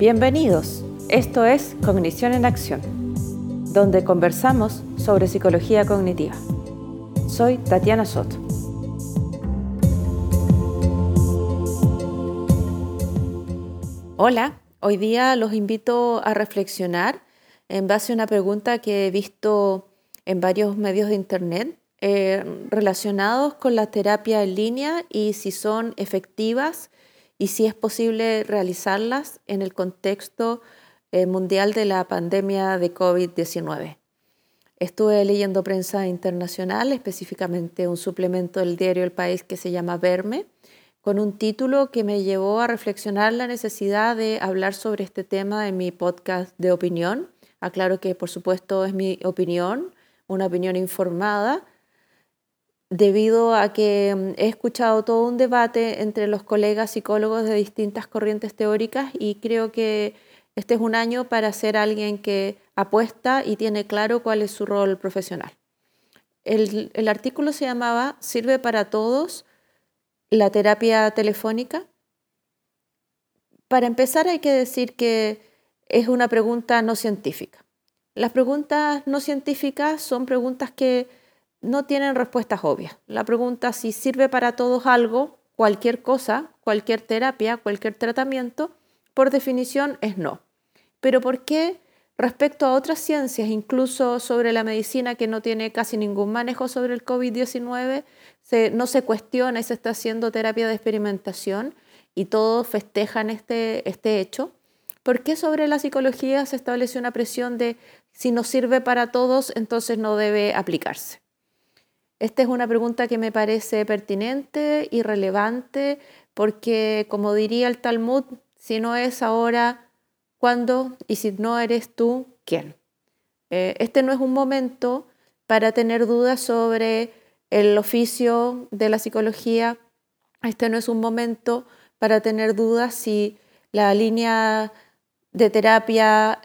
Bienvenidos. Esto es Cognición en Acción, donde conversamos sobre psicología cognitiva. Soy Tatiana Soto. Hola, hoy día los invito a reflexionar en base a una pregunta que he visto en varios medios de Internet eh, relacionados con la terapia en línea y si son efectivas y si es posible realizarlas en el contexto eh, mundial de la pandemia de COVID-19. Estuve leyendo prensa internacional, específicamente un suplemento del diario El País que se llama Verme, con un título que me llevó a reflexionar la necesidad de hablar sobre este tema en mi podcast de opinión. Aclaro que por supuesto es mi opinión, una opinión informada, debido a que mm, he escuchado todo un debate entre los colegas psicólogos de distintas corrientes teóricas y creo que este es un año para ser alguien que apuesta y tiene claro cuál es su rol profesional. El, el artículo se llamaba ¿Sirve para todos la terapia telefónica? Para empezar hay que decir que es una pregunta no científica. Las preguntas no científicas son preguntas que no tienen respuestas obvias. La pregunta si sirve para todos algo, cualquier cosa, cualquier terapia, cualquier tratamiento, por definición es no. Pero ¿por qué respecto a otras ciencias, incluso sobre la medicina que no tiene casi ningún manejo sobre el COVID-19, no se cuestiona y se está haciendo terapia de experimentación y todos festejan este, este hecho? ¿Por qué sobre la psicología se establece una presión de si no sirve para todos, entonces no debe aplicarse? Esta es una pregunta que me parece pertinente y relevante porque, como diría el Talmud, si no es ahora, ¿cuándo? Y si no eres tú, ¿quién? Eh, este no es un momento para tener dudas sobre el oficio de la psicología. Este no es un momento para tener dudas si la línea de terapia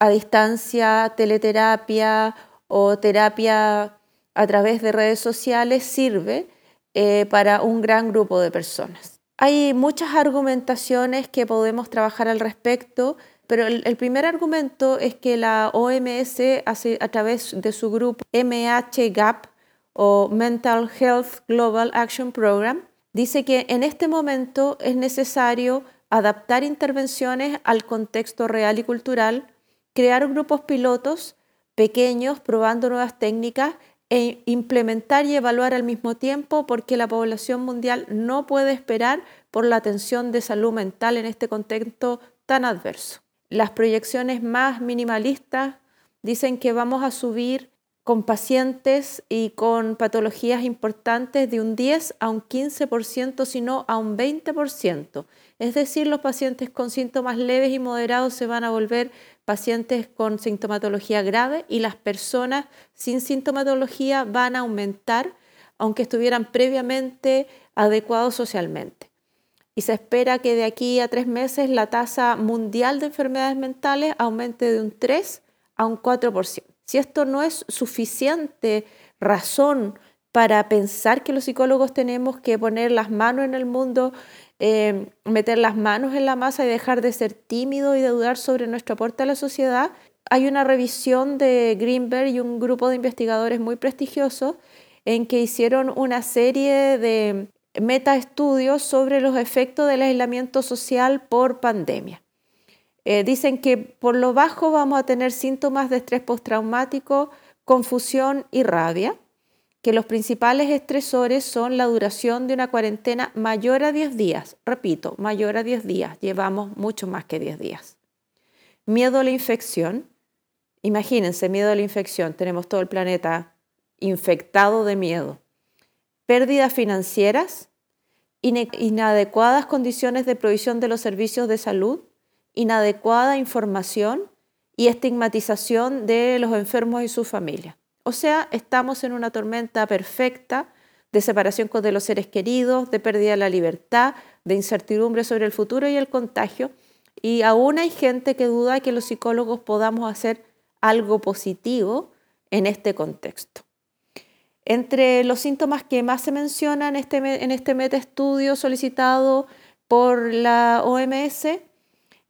a distancia, teleterapia o terapia a través de redes sociales sirve eh, para un gran grupo de personas. Hay muchas argumentaciones que podemos trabajar al respecto, pero el, primer argumento es que la OMS hace, a través de su grupo MHGAP o Mental Health Global Action Program dice que en este momento es necesario adaptar intervenciones al contexto real y cultural, crear grupos pilotos pequeños probando nuevas técnicas e implementar y evaluar al mismo tiempo porque la población mundial no puede esperar por la atención de salud mental en este contexto tan adverso. Las proyecciones más minimalistas dicen que vamos a subir con pacientes y con patologías importantes de un 10 a un 15%, sino a un 20%. Es decir, los pacientes con síntomas leves y moderados se van a volver pacientes con sintomatología grave y las personas sin sintomatología van a aumentar aunque estuvieran previamente adecuados socialmente. Y se espera que de aquí a tres meses la tasa mundial de enfermedades mentales aumente de un 3 a un 4%. Si esto no es suficiente razón para pensar que los psicólogos tenemos que poner las manos en el mundo Em, meter las manos en la masa y dejar de ser tímido y de dudar sobre nuestro aporte a la sociedad. Hay una revisión de Greenberg y un grupo de investigadores muy prestigiosos en que hicieron una serie de metaestudios sobre los efectos del aislamiento social por pandemia. Eh, dicen que por lo bajo vamos a tener síntomas de estrés postraumático, confusión y rabia que los principales estresores son la duración de una cuarentena mayor a 10 días. Repito, mayor a 10 días. Llevamos mucho más que 10 días. Miedo a la infección. Imagínense, miedo a la infección. Tenemos todo el planeta infectado de miedo. Pérdidas financieras, inadecuadas condiciones de provisión de los servicios de salud, inadecuada información y estigmatización de los enfermos y sus familias. O sea, estamos en una tormenta perfecta de separación de los seres queridos, de pérdida de la libertad, de incertidumbre sobre el futuro y el contagio. Y aún hay gente que duda que los psicólogos podamos hacer algo positivo en este contexto. Entre los síntomas que más se mencionan en este, en este solicitado por la OMS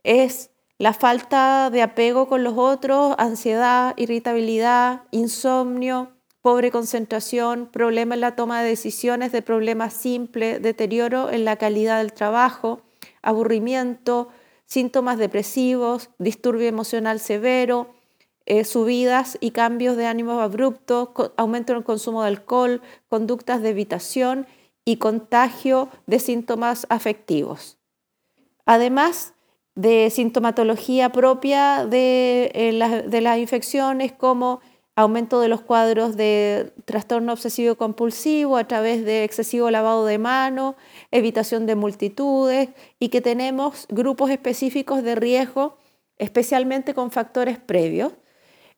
es la falta de apego con los otros, ansiedad, irritabilidad, insomnio, pobre concentración, problema en la toma de decisiones de problemas simples, deterioro en la calidad del trabajo, aburrimiento, síntomas depresivos, disturbio emocional severo, eh, subidas y cambios de ánimo abruptos, aumento en el consumo de alcohol, conductas de evitación y contagio de síntomas afectivos. Además de sintomatología propia de, eh, de las infecciones como aumento de los cuadros de trastorno obsesivo compulsivo a través de excesivo lavado de manos, evitación de multitudes y que tenemos grupos específicos de riesgo, especialmente con factores previos,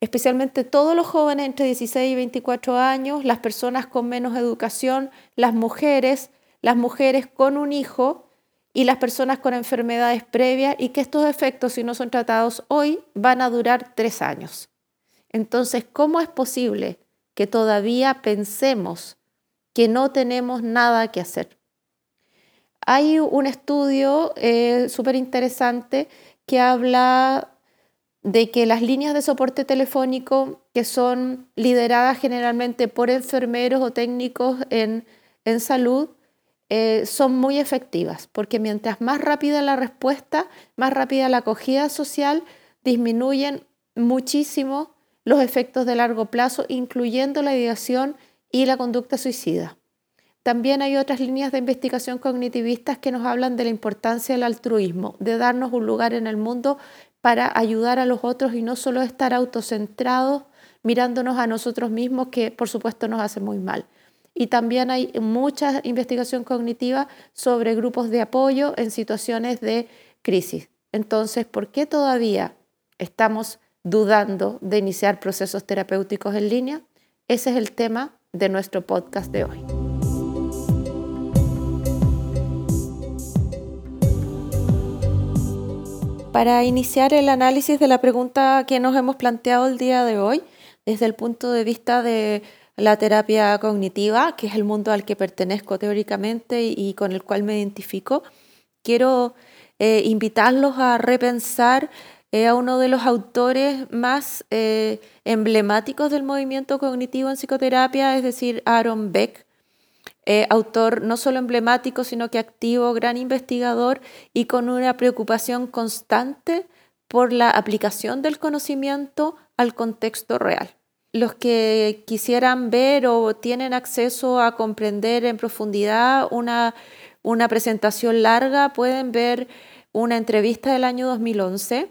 especialmente todos los jóvenes entre 16 y 24 años, las personas con menos educación, las mujeres, las mujeres con un hijo y las personas con enfermedades previas y que estos efectos, si no son tratados hoy, van a durar tres años. Entonces, ¿cómo es posible que todavía pensemos que no tenemos nada que hacer? Hay un estudio eh, súper interesante que habla de que las líneas de soporte telefónico que son lideradas generalmente por enfermeros o técnicos en, salud eh, son muy efectivas, porque mientras más rápida la respuesta, más rápida la acogida social, disminuyen muchísimo los efectos de largo plazo, incluyendo la ideación y la conducta suicida. También hay otras líneas de investigación cognitivistas que nos hablan de la importancia del altruismo, de darnos un lugar en el mundo para ayudar a los otros y no solo estar autocentrados mirándonos a nosotros mismos, que por supuesto nos hace muy mal. Y también hay mucha investigación cognitiva sobre grupos de apoyo en situaciones de crisis. Entonces, ¿por qué todavía estamos dudando de iniciar procesos terapéuticos en línea? Ese es el tema de nuestro podcast de hoy. Para iniciar el análisis de la pregunta que nos hemos planteado el día de hoy, desde el punto de vista de la terapia cognitiva, que es el mundo al que pertenezco teóricamente y con el cual me identifico, quiero eh, invitarlos a repensar a uno de los autores más eh, emblemáticos del movimiento cognitivo en psicoterapia, es decir, Aaron Beck, eh, autor no solo emblemático, sino que activo, gran investigador y con una preocupación constante por la aplicación del conocimiento al contexto real. Los que quisieran ver o tienen acceso a comprender en profundidad una, una presentación larga pueden ver una entrevista del año 2011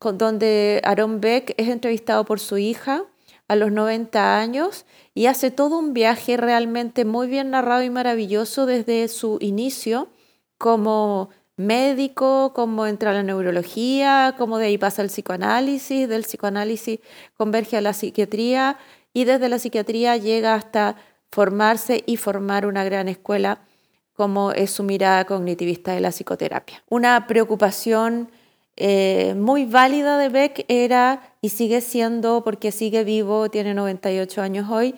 donde Aaron Beck es entrevistado por su hija a los 90 años y hace todo un viaje realmente muy bien narrado y maravilloso desde su inicio como médico, cómo entra la neurología, cómo de ahí pasa el psicoanálisis, del psicoanálisis converge a la psiquiatría y desde la psiquiatría llega hasta formarse y formar una gran escuela como es su mirada cognitivista de la psicoterapia. Una preocupación eh, muy válida de Beck era, y sigue siendo, porque sigue vivo, tiene 98 años hoy,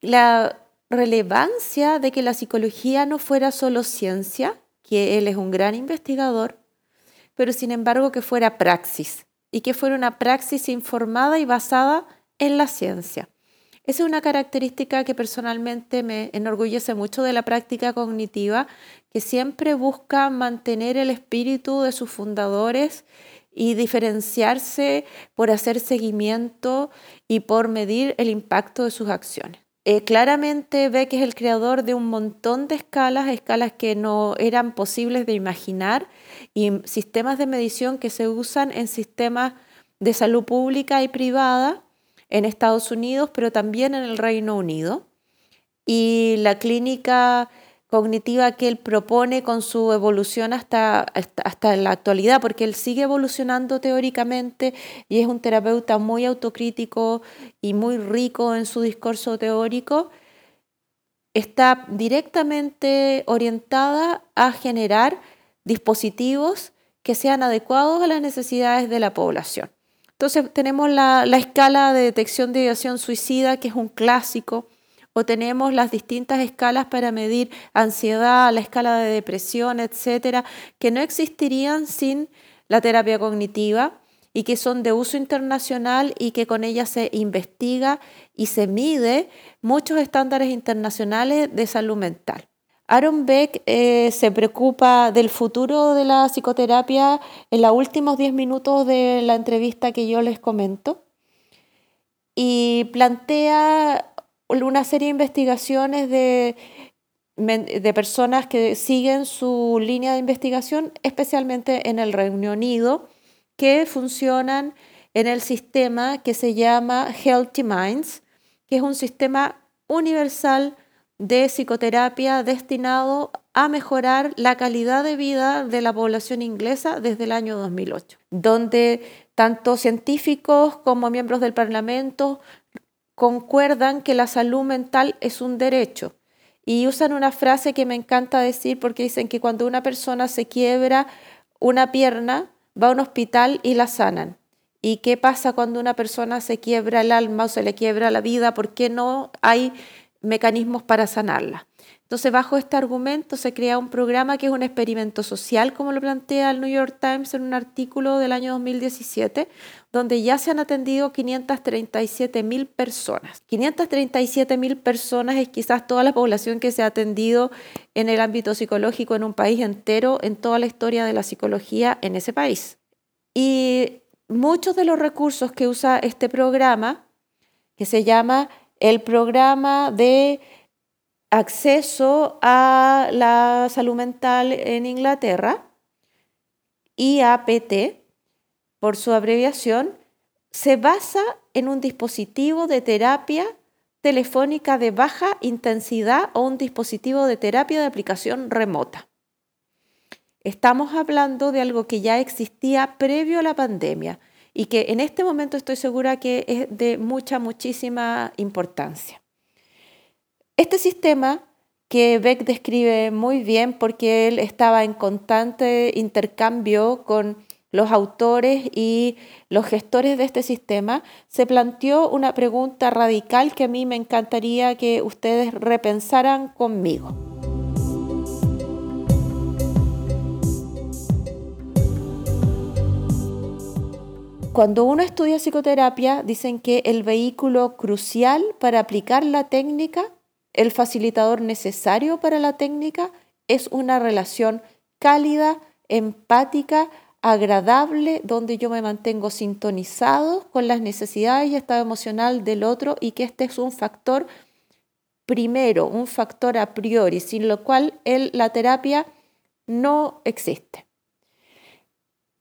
la relevancia de que la psicología no fuera solo ciencia, que él es un gran investigador, pero sin embargo que fuera praxis, y que fuera una praxis informada y basada en la ciencia. Esa es una característica que personalmente me enorgullece mucho de la práctica cognitiva, que siempre busca mantener el espíritu de sus fundadores y diferenciarse por hacer seguimiento y por medir el impacto de sus acciones. Eh, claramente ve que es el creador de un montón de escalas, escalas que no eran posibles de imaginar y sistemas de medición que se usan en sistemas de salud pública y privada en Estados Unidos, pero también en el Reino Unido. Y la clínica cognitiva que él propone con su evolución hasta, hasta, la actualidad, porque él sigue evolucionando teóricamente y es un terapeuta muy autocrítico y muy rico en su discurso teórico, está directamente orientada a generar dispositivos que sean adecuados a las necesidades de la población. Entonces tenemos la, escala de detección de ideación suicida, que es un clásico, o tenemos las distintas escalas para medir ansiedad, la escala de depresión, etcétera, que no existirían sin la terapia cognitiva y que son de uso internacional y que con ellas se investiga y se mide muchos estándares internacionales de salud mental. Aaron Beck eh, se preocupa del futuro de la psicoterapia en los últimos 10 minutos de la entrevista que yo les comento y plantea una serie de investigaciones de, de personas que siguen su línea de investigación, especialmente en el Reino Unido, que funcionan en el sistema que se llama Healthy Minds, que es un sistema universal de psicoterapia destinado a mejorar la calidad de vida de la población inglesa desde el año 2008, donde tanto científicos como miembros del Parlamento concuerdan que la salud mental es un derecho. Y usan una frase que me encanta decir porque dicen que cuando una persona se quiebra una pierna, va a un hospital y la sanan. ¿Y qué pasa cuando una persona se quiebra el alma o se le quiebra la vida? ¿Por qué no hay mecanismos para sanarla? Entonces, bajo este argumento se crea un programa que es un experimento social, como lo plantea el New York Times en un artículo del año 2017, donde ya se han atendido 537 mil personas. 537 mil personas es quizás toda la población que se ha atendido en el ámbito psicológico en un país entero, en toda la historia de la psicología en ese país. Y muchos de los recursos que usa este programa, que se llama el programa de acceso a la salud mental en Inglaterra, IAPT, por su abreviación, se basa en un dispositivo de terapia telefónica de baja intensidad o un dispositivo de terapia de aplicación remota. Estamos hablando de algo que ya existía previo a la pandemia y que en este momento estoy segura que es de mucha, muchísima importancia. Este sistema que Beck describe muy bien porque él estaba en constante intercambio con los autores y los gestores de este sistema, se planteó una pregunta radical que a mí me encantaría que ustedes repensaran conmigo. Cuando uno estudia psicoterapia, dicen que el vehículo crucial para aplicar la técnica el facilitador necesario para la técnica es una relación cálida, empática, agradable, donde yo me mantengo sintonizado con las necesidades y estado emocional del otro y que este es un factor primero, un factor a priori, sin lo cual la terapia no existe.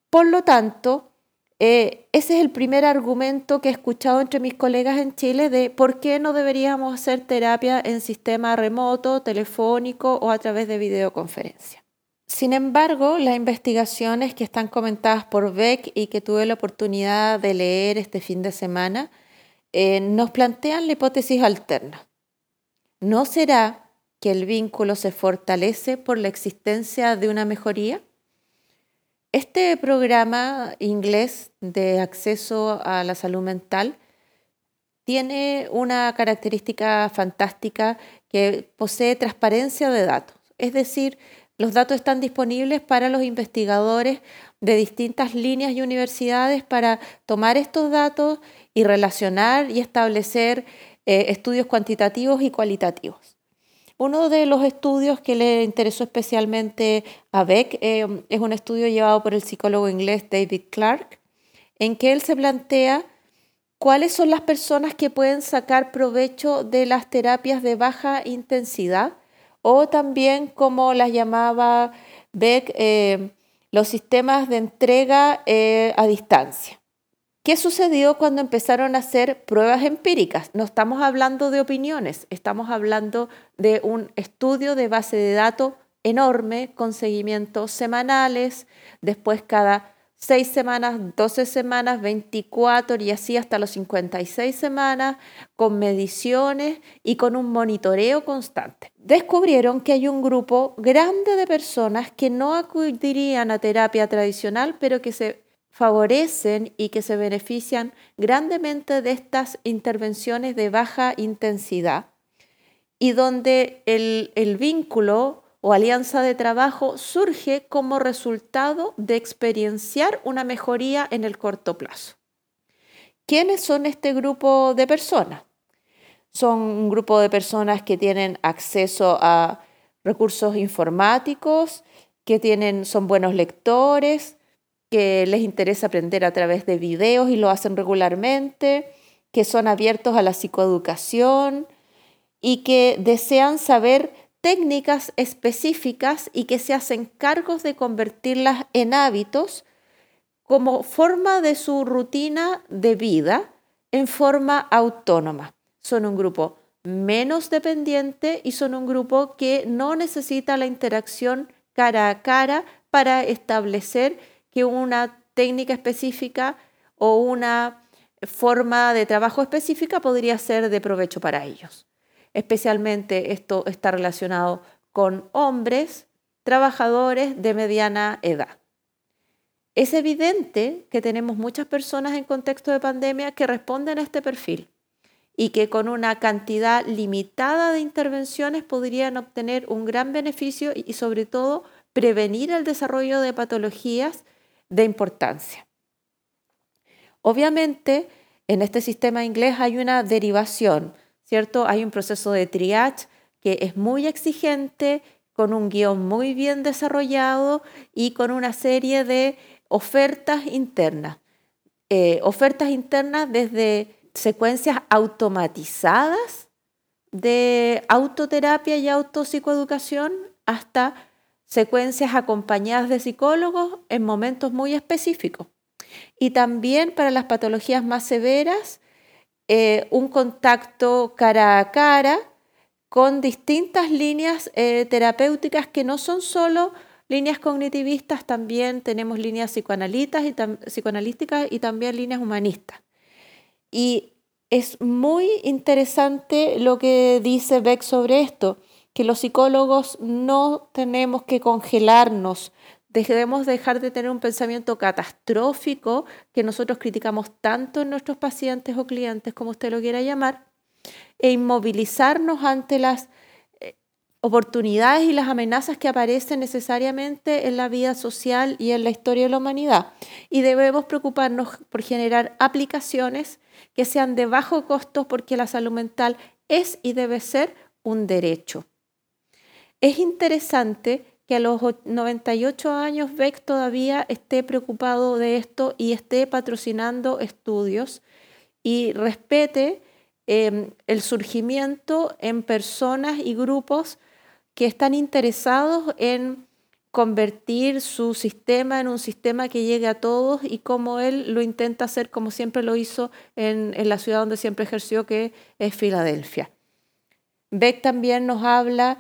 Por lo tanto, eh, ese es el primer argumento que he escuchado entre mis colegas en Chile de por qué no deberíamos hacer terapia en sistema remoto, telefónico o a través de videoconferencia. Sin embargo, las investigaciones que están comentadas por Beck y que tuve la oportunidad de leer este fin de semana eh, nos plantean la hipótesis alterna. ¿No será que el vínculo se fortalece por la existencia de una mejoría? Este programa inglés de acceso a la salud mental tiene una característica fantástica que posee transparencia de datos. Es decir, los datos están disponibles para los investigadores de distintas líneas y universidades para tomar estos datos y relacionar y establecer eh, estudios cuantitativos y cualitativos. Uno de los estudios que le interesó especialmente a Beck eh, es un estudio llevado por el psicólogo inglés David Clark, en que él se plantea cuáles son las personas que pueden sacar provecho de las terapias de baja intensidad o también, como las llamaba Beck, eh, los sistemas de entrega eh, a distancia. ¿Qué sucedió cuando empezaron a hacer pruebas empíricas? No estamos hablando de opiniones, estamos hablando de un estudio de base de datos enorme con seguimientos semanales, después cada seis semanas, 12 semanas, 24 y así hasta los 56 semanas, con mediciones y con un monitoreo constante. Descubrieron que hay un grupo grande de personas que no acudirían a terapia tradicional, pero que se favorecen y que se benefician grandemente de estas intervenciones de baja intensidad y donde el, vínculo o alianza de trabajo surge como resultado de experienciar una mejoría en el corto plazo. ¿Quiénes son este grupo de personas? Son un grupo de personas que tienen acceso a recursos informáticos, que tienen, son buenos lectores, que les interesa aprender a través de videos y lo hacen regularmente, que son abiertos a la psicoeducación y que desean saber técnicas específicas y que se hacen cargos de convertirlas en hábitos como forma de su rutina de vida en forma autónoma. Son un grupo menos dependiente y son un grupo que no necesita la interacción cara a cara para establecer que una técnica específica o una forma de trabajo específica podría ser de provecho para ellos. Especialmente esto está relacionado con hombres trabajadores de mediana edad. Es evidente que tenemos muchas personas en contexto de pandemia que responden a este perfil y que con una cantidad limitada de intervenciones podrían obtener un gran beneficio y sobre todo prevenir el desarrollo de patologías de importancia. Obviamente, en este sistema inglés hay una derivación, ¿cierto? Hay un proceso de triage que es muy exigente, con un guion muy bien desarrollado y con una serie de ofertas internas. Eh, ofertas internas desde secuencias automatizadas de autoterapia y autopsicoeducación hasta secuencias acompañadas de psicólogos en momentos muy específicos. Y también para las patologías más severas, eh, un contacto cara a cara con distintas líneas eh, terapéuticas que no son solo líneas cognitivistas, también tenemos líneas psicoanalistas y psicoanalísticas y también líneas humanistas. Y es muy interesante lo que dice Beck sobre esto, que los psicólogos no tenemos que congelarnos, debemos dejar de tener un pensamiento catastrófico que nosotros criticamos tanto en nuestros pacientes o clientes, como usted lo quiera llamar, e inmovilizarnos ante las eh, oportunidades y las amenazas que aparecen necesariamente en la vida social y en la historia de la humanidad. Y debemos preocuparnos por generar aplicaciones que sean de bajo costo porque la salud mental es y debe ser un derecho. Es interesante que a los 98 años Beck todavía esté preocupado de esto y esté patrocinando estudios y respete em, el surgimiento en personas y grupos que están interesados en convertir su sistema en un sistema que llegue a todos y como él lo intenta hacer como siempre lo hizo en, en la ciudad donde siempre ejerció, que es Filadelfia. Beck también nos habla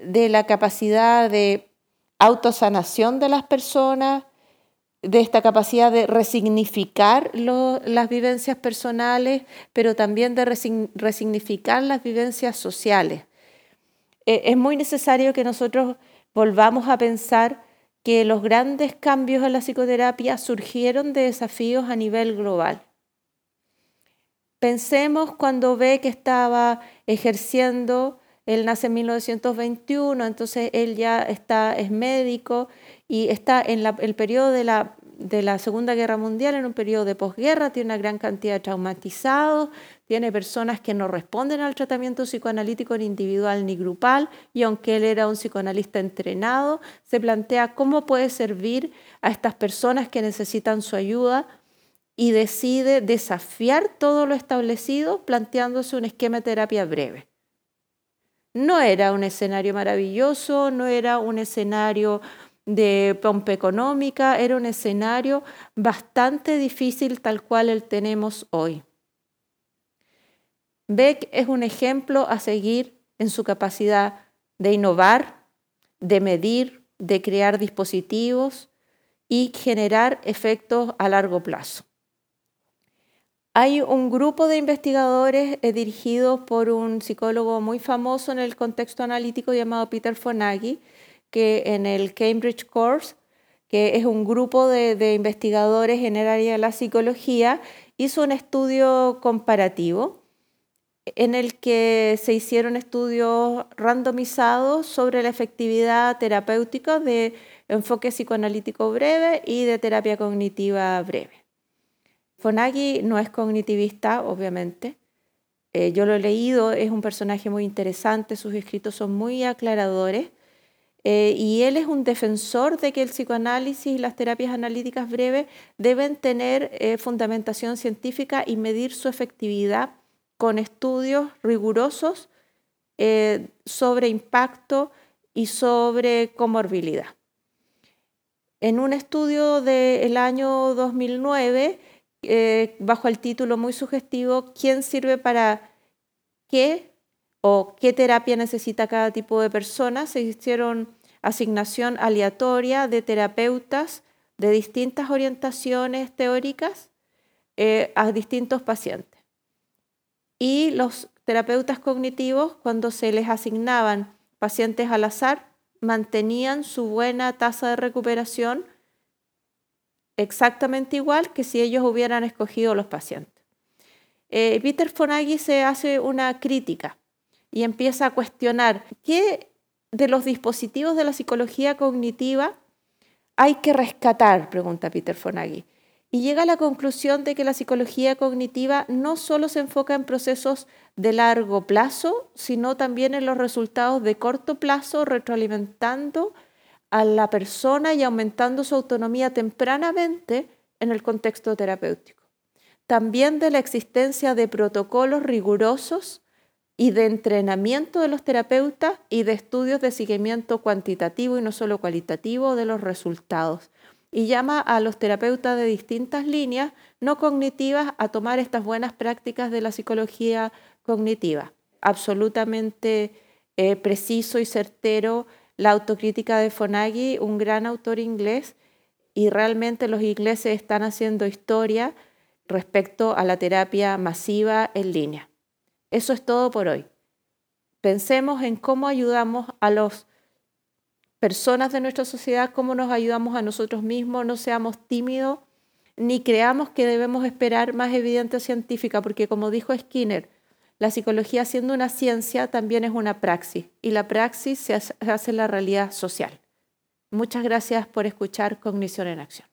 de la capacidad de autosanación de las personas, de esta capacidad de resignificar las vivencias personales, pero también de resignificar las vivencias sociales. Eh, es muy necesario que nosotros volvamos a pensar que los grandes cambios en la psicoterapia surgieron de desafíos a nivel global. Pensemos cuando ve que estaba ejerciendo, él nace en 1921, entonces él ya está, es médico y está en el periodo de la, de la Segunda Guerra Mundial, en un periodo de posguerra, tiene una gran cantidad de traumatizados, tiene personas que no responden al tratamiento psicoanalítico ni individual ni grupal, y aunque él era un psicoanalista entrenado, se plantea cómo puede servir a estas personas que necesitan su ayuda y decide desafiar todo lo establecido planteándose un esquema de terapia breve. No era un escenario maravilloso, no era un escenario de pompa económica, era un escenario bastante difícil tal cual el tenemos hoy. Beck es un ejemplo a seguir en su capacidad de innovar, de medir, de crear dispositivos y generar efectos a largo plazo. Hay un grupo de investigadores eh, dirigidos por un psicólogo muy famoso en el contexto analítico llamado Peter Fonagy, que en el Cambridge Course, que es un grupo de, de investigadores en el área de la psicología, hizo un estudio comparativo en el que se hicieron estudios randomizados sobre la efectividad terapéutica de enfoque psicoanalítico breve y de terapia cognitiva breve. Fonagi no es cognitivista, obviamente. Eh, yo lo he leído, es un personaje muy interesante, sus escritos son muy aclaradores. Eh, y él es un defensor de que el psicoanálisis y las terapias analíticas breves deben tener eh, fundamentación científica y medir su efectividad con estudios rigurosos sobre impacto y sobre comorbilidad. En un estudio del año 2009, eh, bajo el título muy sugestivo, ¿quién sirve para qué o qué terapia necesita cada tipo de persona? Se hicieron asignación aleatoria de terapeutas de distintas orientaciones teóricas eh, a distintos pacientes. Y los terapeutas cognitivos, cuando se les asignaban pacientes al azar, mantenían su buena tasa de recuperación exactamente igual que si ellos hubieran escogido los pacientes. Eh, Peter Fonaghi se hace una crítica y empieza a cuestionar qué de los dispositivos de la psicología cognitiva hay que rescatar, pregunta Peter Fonaghi y llega a la conclusión de que la psicología cognitiva no solo se enfoca en procesos de largo plazo, sino también en los resultados de corto plazo, retroalimentando a la persona y aumentando su autonomía tempranamente en el contexto terapéutico. También de la existencia de protocolos rigurosos y de entrenamiento de los terapeutas y de estudios de seguimiento cuantitativo y no solo cualitativo de los resultados y llama a los terapeutas de distintas líneas no cognitivas a tomar estas buenas prácticas de la psicología cognitiva. Absolutamente eh, preciso y certero la autocrítica de Fonaghi, un gran autor inglés, y realmente los ingleses están haciendo historia respecto a la terapia masiva en línea. Eso es todo por hoy. Pensemos en cómo ayudamos a los personas de nuestra sociedad, cómo nos ayudamos a nosotros mismos, no seamos tímidos, ni creamos que debemos esperar más evidencia científica, porque como dijo Skinner, la psicología siendo una ciencia también es una praxis, y la praxis se hace en la realidad social. Muchas gracias por escuchar Cognición en Acción.